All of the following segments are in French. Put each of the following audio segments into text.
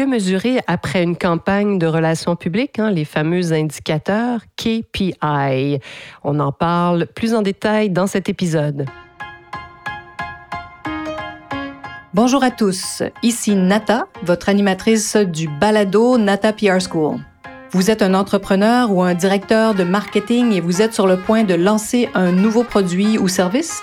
que mesurer après une campagne de relations publiques, hein, les fameux indicateurs KPI? On en parle plus en détail dans cet épisode. Bonjour à tous, ici Nata, votre animatrice du balado Nata PR School. Vous êtes un entrepreneur ou un directeur de marketing et vous êtes sur le point de lancer un nouveau produit ou service?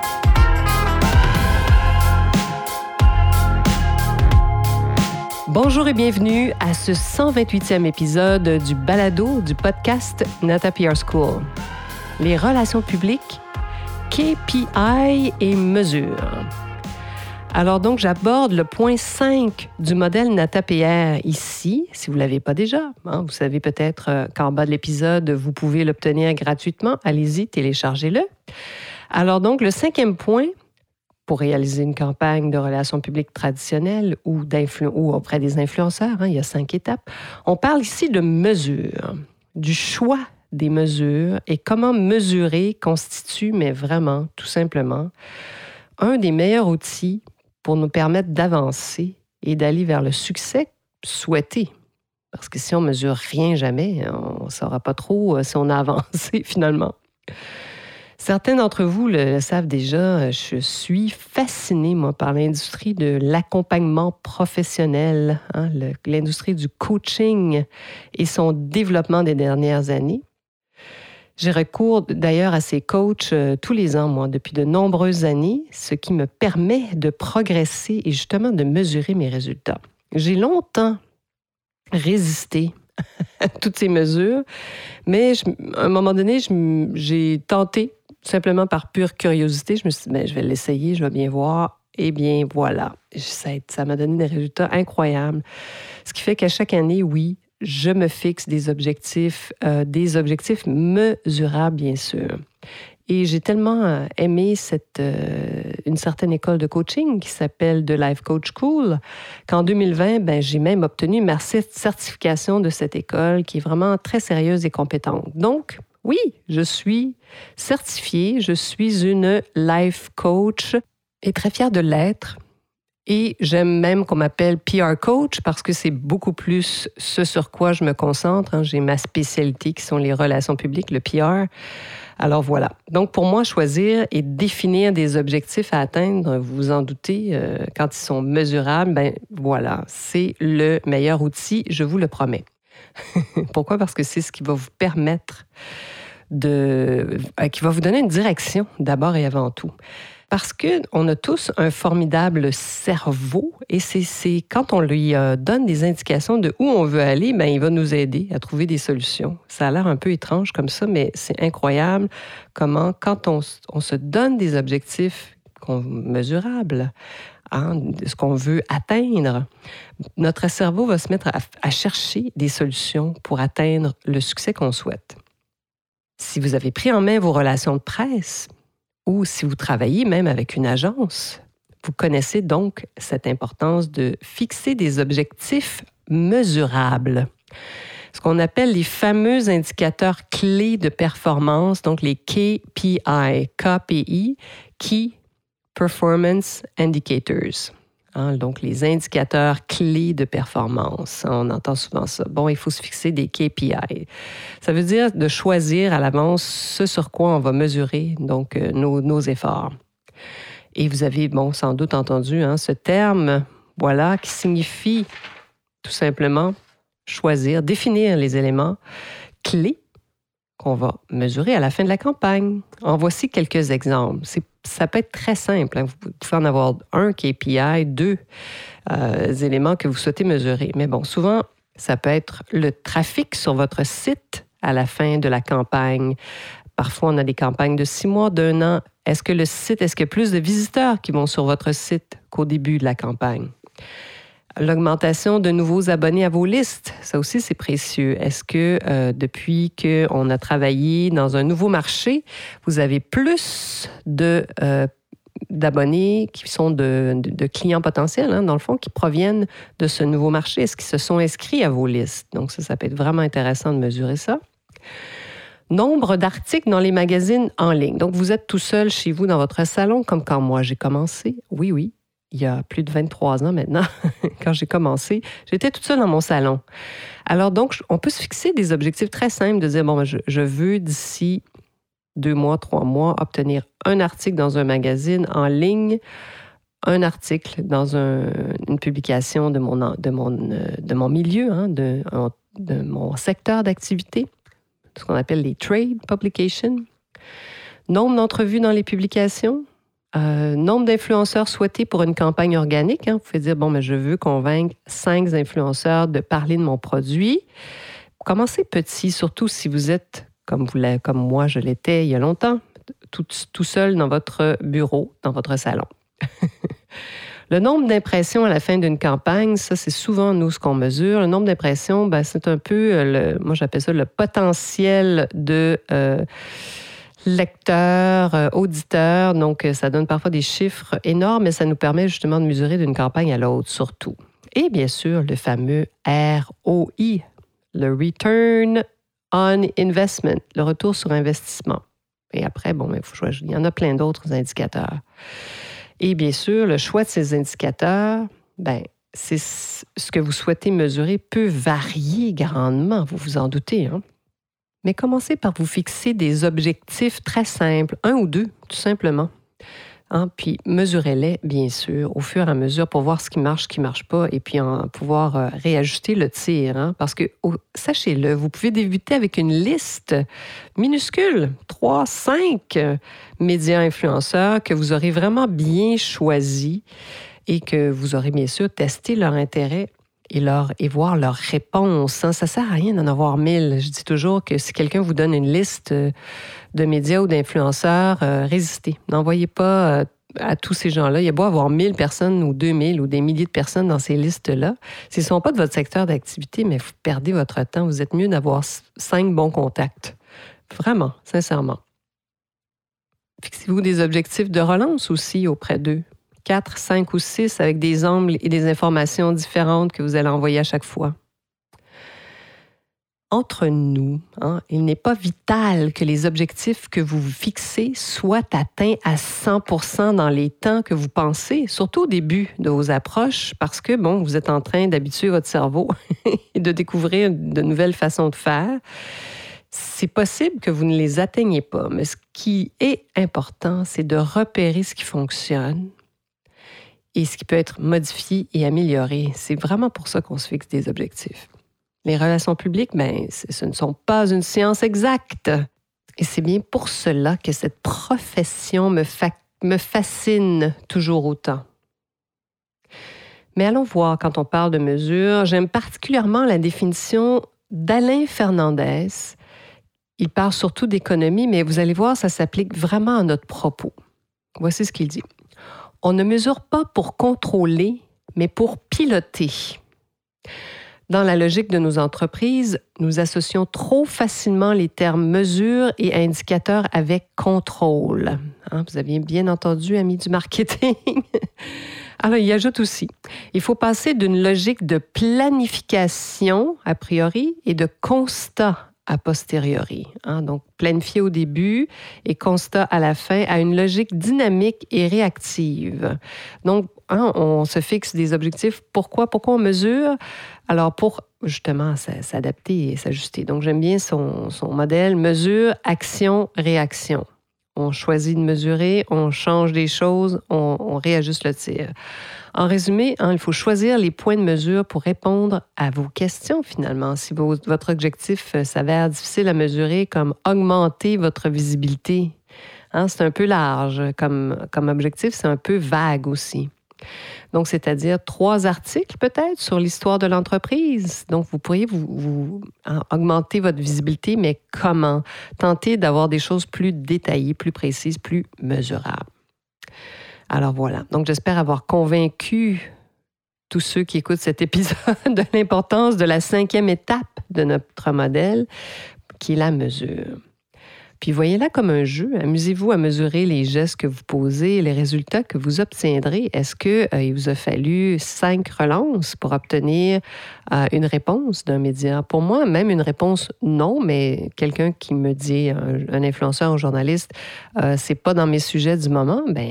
Bonjour et bienvenue à ce 128e épisode du balado du podcast Nata PR School. Les relations publiques, KPI et mesures. Alors donc, j'aborde le point 5 du modèle NATA-PR ici, si vous ne l'avez pas déjà. Hein. vous savez peut-être euh, qu'en bas de l'épisode, vous pouvez l'obtenir gratuitement. Allez-y, téléchargez-le. Alors donc, le cinquième point, pour réaliser une campagne de relations publiques traditionnelle ou, auprès des influenceurs. Hein, il y a cinq étapes. On parle ici de mesures, du choix des mesures et comment mesurer constitue, mais vraiment, tout simplement, un des meilleurs outils pour nous permettre d'avancer et d'aller vers le succès souhaité. Parce que si on mesure rien jamais, on ne saura pas trop euh, si on a avancé finalement. Certains d'entre vous le, savent déjà, je suis fascinée, moi, par l'industrie de l'accompagnement professionnel, hein, l'industrie du coaching et son développement des dernières années. J'ai recours d'ailleurs à ces coachs euh, tous les ans, moi, depuis de nombreuses années, ce qui me permet de progresser et justement de mesurer mes résultats. J'ai longtemps résisté à toutes ces mesures, mais à un moment donné, j'ai tenté simplement par pure curiosité, je me suis dit, ben, je vais l'essayer, je vais bien voir. Eh bien, voilà, ça m'a donné des résultats incroyables. Ce qui fait qu'à chaque année, oui, je me fixe des objectifs, euh, des objectifs mesurables, bien sûr. Et j'ai tellement euh, aimé cette, euh, une certaine école de coaching qui s'appelle The Life Coach School qu'en 2020, ben, j'ai même obtenu ma certification de cette école qui est vraiment très sérieuse et compétente. Donc, oui, je suis certifiée, je suis une life coach et très fière de l'être. Et j'aime même qu'on m'appelle PR coach parce que c'est beaucoup plus ce sur quoi je me concentre. Hein. J'ai ma spécialité qui sont les relations publiques, le PR. Alors voilà. Donc pour moi, choisir et définir des objectifs à atteindre, vous vous en doutez, euh, quand ils sont mesurables, ben voilà, c'est le meilleur outil, je vous le promets. Pourquoi? Parce que c'est ce qui va vous permettre de, euh, qui va vous donner une direction d'abord et avant tout. Parce qu'on a tous un formidable cerveau et c'est quand on lui euh, donne des indications de où on veut aller, ben, il va nous aider à trouver des solutions. Ça a l'air un peu étrange comme ça, mais c'est incroyable comment, quand on, on, se donne des objectifs mesurables, hein, ce qu'on veut atteindre, notre cerveau va se mettre à chercher des solutions pour atteindre le succès qu'on souhaite. Si vous avez pris en main vos relations de presse ou si vous travaillez même avec une agence, vous connaissez donc cette importance de fixer des objectifs mesurables. Ce qu'on appelle les fameux indicateurs clés de performance, donc les KPI, KPI, Key Performance Indicators. Hein, donc, les indicateurs clés de performance. On entend souvent ça. Bon, il faut se fixer des KPI. Ça veut dire de choisir à l'avance ce sur quoi on va mesurer donc euh, nos, efforts. Et vous avez, bon, sans doute entendu hein, ce terme, voilà, qui signifie tout simplement choisir, définir les éléments clés qu'on va mesurer à la fin de la campagne. En voici quelques exemples. Ça peut être très simple. Hein. Vous pouvez en avoir un KPI, deux euh, éléments que vous souhaitez mesurer. Mais bon, souvent, ça peut être le trafic sur votre site à la fin de la campagne. Parfois, on a des campagnes de six mois, d'un an. Est-ce que le site, est-ce qu'il y a plus de visiteurs qui vont sur votre site qu'au début de la campagne? L'augmentation de nouveaux abonnés à vos listes, ça aussi c'est précieux. Est-ce que euh, depuis qu'on a travaillé dans un nouveau marché, vous avez plus de euh, d'abonnés qui sont de, clients potentiels, hein, dans le fond, qui proviennent de ce nouveau marché? Est-ce qu'ils se sont inscrits à vos listes? Donc ça, ça peut être vraiment intéressant de mesurer ça. Nombre d'articles dans les magazines en ligne. Donc vous êtes tout seul chez vous dans votre salon, comme quand moi j'ai commencé. Oui, oui, il y a plus de 23 ans maintenant, quand j'ai commencé, j'étais toute seule dans mon salon. Alors donc, on peut se fixer des objectifs très simples de dire, bon, ben, je, veux d'ici deux mois, trois mois, obtenir un article dans un magazine en ligne, un article dans une publication de mon, mon milieu, hein, de, de mon secteur d'activité, ce qu'on appelle les trade publications. Nombre d'entrevues dans les publications, euh, nombre d'influenceurs souhaités pour une campagne organique. Hein. Vous pouvez dire, bon, mais je veux convaincre cinq influenceurs de parler de mon produit. Commencez petit, surtout si vous êtes, comme, vous comme moi je l'étais il y a longtemps, tout, seul dans votre bureau, dans votre salon. Le nombre d'impressions à la fin d'une campagne, ça, c'est souvent nous ce qu'on mesure. Le nombre d'impressions, ben, c'est un peu, le, moi j'appelle ça le potentiel de, euh, lecteurs, euh, auditeurs. Donc, euh, ça donne parfois des chiffres énormes, mais ça nous permet justement de mesurer d'une campagne à l'autre, surtout. Et bien sûr, le fameux ROI, le Return on Investment, le retour sur investissement. Et après, bon, il, faut il y en a plein d'autres indicateurs. Et bien sûr, le choix de ces indicateurs, ben, c'est ce que vous souhaitez mesurer peut varier grandement, vous vous en doutez. Hein? Mais commencez par vous fixer des objectifs très simples, un ou deux, tout simplement. Hein, puis mesurez-les, bien sûr, au fur et à mesure pour voir ce qui marche, ce qui ne marche pas, et puis en pouvoir euh, réajuster le tir. Hein, parce que, sachez-le, vous pouvez débuter avec une liste minuscule, trois, cinq euh, médias influenceurs que vous aurez vraiment bien choisis et que vous aurez bien sûr testé leur intérêt et, leur, et voir leurs réponses. Hein. Ça sert à rien d'en avoir mille. Je dis toujours que si quelqu'un vous donne une liste euh, de médias ou d'influenceurs, euh, résistez. N'envoyez pas euh, à tous ces gens-là. Il y a beau avoir mille personnes ou deux mille ou des milliers de personnes dans ces listes-là. S'ils ne sont pas de votre secteur d'activité, mais vous perdez votre temps. Vous êtes mieux d'avoir cinq bons contacts. Vraiment, sincèrement. Fixez-vous des objectifs de relance aussi auprès d'eux. 4, 5 ou 6 avec des angles et des informations différentes que vous allez envoyer à chaque fois. Entre nous, hein, il n'est pas vital que les objectifs que vous fixez soient atteints à 100 dans les temps que vous pensez, surtout au début de vos approches, parce que, bon, vous êtes en train d'habituer votre cerveau et de découvrir de nouvelles façons de faire. C'est possible que vous ne les atteigniez pas, mais ce qui est important, c'est de repérer ce qui fonctionne, et ce qui peut être modifié et amélioré. C'est vraiment pour ça qu'on se fixe des objectifs. Les relations publiques, ben, ce ne sont pas une science exacte. Et c'est bien pour cela que cette profession me, me fascine toujours autant. Mais allons voir quand on parle de mesure. J'aime particulièrement la définition d'Alain Fernandez. Il parle surtout d'économie, mais vous allez voir, ça s'applique vraiment à notre propos. Voici ce qu'il dit. On ne mesure pas pour contrôler, mais pour piloter. Dans la logique de nos entreprises, nous associons trop facilement les termes mesure et indicateur avec contrôle. Hein, vous aviez bien entendu, amis du marketing. Alors, il ajoute aussi, il faut passer d'une logique de planification a priori et de constat a posteriori. Hein. Donc, planifier au début et constat à la fin à une logique dynamique et réactive. Donc, hein, on se fixe des objectifs. Pourquoi? Pourquoi on mesure? Alors, pour justement s'adapter et s'ajuster. Donc, j'aime bien son, son modèle mesure, action, réaction. On choisit de mesurer, on change des choses, on, réajuste le tir. En résumé, hein, il faut choisir les points de mesure pour répondre à vos questions finalement. Si votre objectif euh, s'avère difficile à mesurer, comme augmenter votre visibilité, hein, c'est un peu large comme, comme objectif, c'est un peu vague aussi. Donc, c'est-à-dire trois articles peut-être sur l'histoire de l'entreprise. Donc, vous pourriez vous, augmenter votre visibilité, mais comment? Tenter d'avoir des choses plus détaillées, plus précises, plus mesurables. Alors voilà. Donc, j'espère avoir convaincu tous ceux qui écoutent cet épisode de l'importance de la cinquième étape de notre modèle, qui est la mesure. Puis voyez-la comme un jeu. Amusez-vous à mesurer les gestes que vous posez les résultats que vous obtiendrez. Est-ce qu'il euh, vous a fallu cinq relances pour obtenir euh, une réponse d'un média? Pour moi, même une réponse non, mais quelqu'un qui me dit, un, influenceur, un journaliste, euh, c'est pas dans mes sujets du moment, ben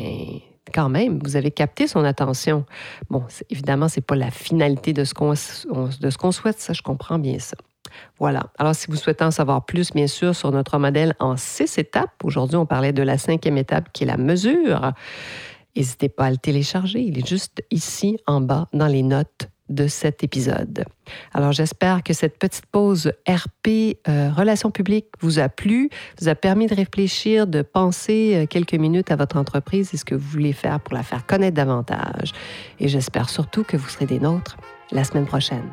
quand même, vous avez capté son attention. Bon, évidemment, c'est pas la finalité de ce qu'on de ce qu'on souhaite, ça, je comprends bien ça. Voilà. Alors, si vous souhaitez en savoir plus, bien sûr, sur notre modèle en six étapes, aujourd'hui, on parlait de la cinquième étape qui est la mesure. N'hésitez pas à le télécharger. Il est juste ici en bas dans les notes de cet épisode. Alors j'espère que cette petite pause RP euh, Relations publiques vous a plu, vous a permis de réfléchir, de penser euh, quelques minutes à votre entreprise et ce que vous voulez faire pour la faire connaître davantage. Et j'espère surtout que vous serez des nôtres la semaine prochaine.